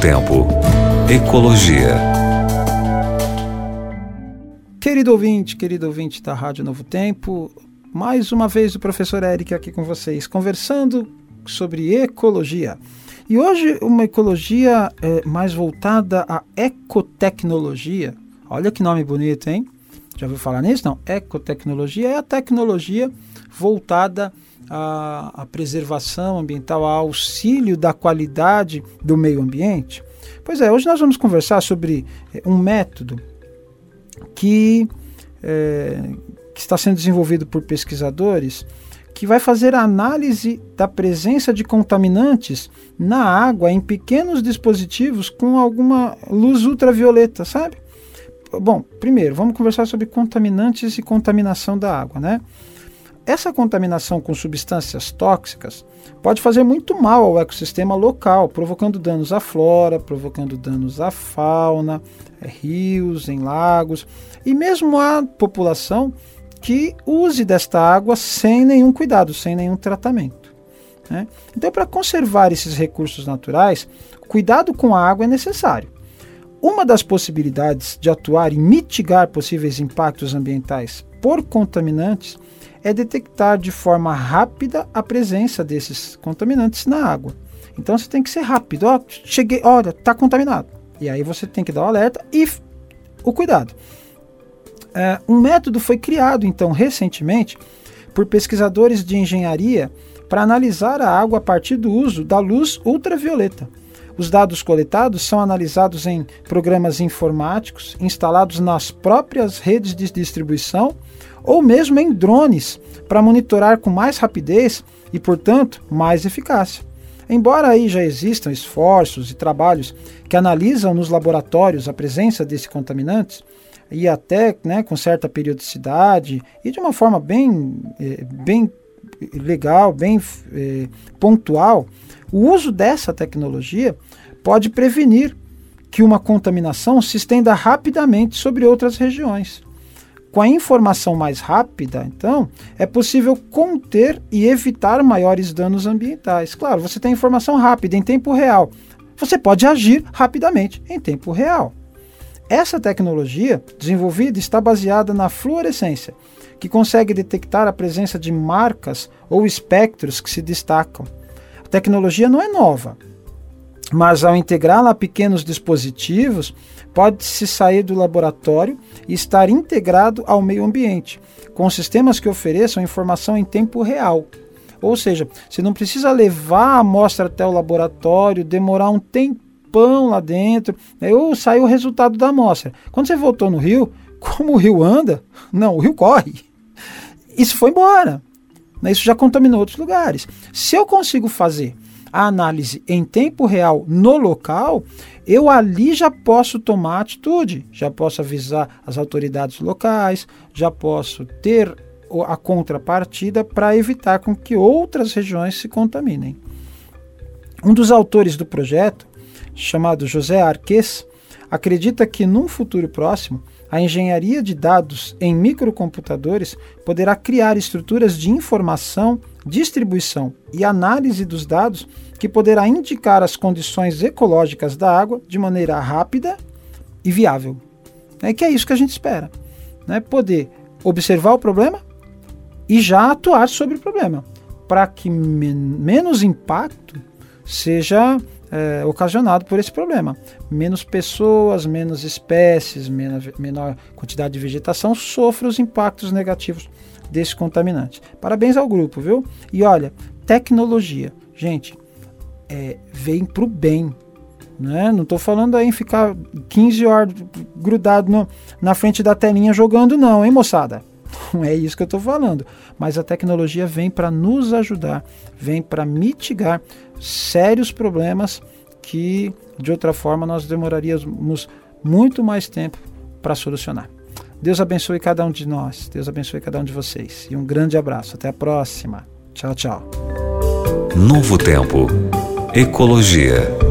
Tempo. Ecologia. Querido ouvinte, querido ouvinte da Rádio Novo Tempo, mais uma vez o professor Eric aqui com vocês, conversando sobre ecologia. E hoje uma ecologia é, mais voltada à ecotecnologia. Olha que nome bonito, hein? Já ouviu falar nisso? Não. Ecotecnologia é a tecnologia voltada à, à preservação ambiental, ao auxílio da qualidade do meio ambiente. Pois é, hoje nós vamos conversar sobre é, um método que, é, que está sendo desenvolvido por pesquisadores que vai fazer a análise da presença de contaminantes na água em pequenos dispositivos com alguma luz ultravioleta, sabe? Bom, primeiro, vamos conversar sobre contaminantes e contaminação da água, né? Essa contaminação com substâncias tóxicas pode fazer muito mal ao ecossistema local, provocando danos à flora, provocando danos à fauna, é, rios, em lagos e mesmo à população que use desta água sem nenhum cuidado, sem nenhum tratamento. Né? Então, para conservar esses recursos naturais, cuidado com a água é necessário. Uma das possibilidades de atuar e mitigar possíveis impactos ambientais por contaminantes é detectar de forma rápida a presença desses contaminantes na água. Então você tem que ser rápido. Ó, cheguei, olha, está contaminado. E aí você tem que dar o alerta e o cuidado. É, um método foi criado, então, recentemente, por pesquisadores de engenharia para analisar a água a partir do uso da luz ultravioleta. Os dados coletados são analisados em programas informáticos instalados nas próprias redes de distribuição ou mesmo em drones para monitorar com mais rapidez e, portanto, mais eficácia. Embora aí já existam esforços e trabalhos que analisam nos laboratórios a presença desses contaminantes, e até né, com certa periodicidade e de uma forma bem, eh, bem legal, bem eh, pontual, o uso dessa tecnologia pode prevenir que uma contaminação se estenda rapidamente sobre outras regiões. Com a informação mais rápida, então, é possível conter e evitar maiores danos ambientais. Claro, você tem informação rápida, em tempo real. Você pode agir rapidamente, em tempo real. Essa tecnologia desenvolvida está baseada na fluorescência, que consegue detectar a presença de marcas ou espectros que se destacam. A tecnologia não é nova, mas ao integrá-la a pequenos dispositivos, pode-se sair do laboratório e estar integrado ao meio ambiente, com sistemas que ofereçam informação em tempo real. Ou seja, você não precisa levar a amostra até o laboratório, demorar um tempão lá dentro, né, ou sair o resultado da amostra. Quando você voltou no rio, como o rio anda? Não, o rio corre. Isso foi embora. Né, isso já contaminou outros lugares. Se eu consigo fazer a análise em tempo real no local, eu ali já posso tomar atitude, já posso avisar as autoridades locais, já posso ter a contrapartida para evitar com que outras regiões se contaminem. Um dos autores do projeto, chamado José Arques, acredita que num futuro próximo a engenharia de dados em microcomputadores poderá criar estruturas de informação, distribuição e análise dos dados que poderá indicar as condições ecológicas da água de maneira rápida e viável. É que é isso que a gente espera. Né? Poder observar o problema e já atuar sobre o problema, para que men menos impacto seja é, ocasionado por esse problema. Menos pessoas, menos espécies, menor, menor quantidade de vegetação sofrem os impactos negativos desse contaminante. Parabéns ao grupo, viu? E olha, tecnologia. Gente, é, vem para o bem. Né? Não estou falando aí em ficar 15 horas grudado no, na frente da telinha jogando, não, hein, moçada? Não é isso que eu estou falando. Mas a tecnologia vem para nos ajudar, vem para mitigar sérios problemas que de outra forma nós demoraríamos muito mais tempo para solucionar. Deus abençoe cada um de nós, Deus abençoe cada um de vocês. E um grande abraço. Até a próxima. Tchau, tchau. Novo Tempo. Ecologia.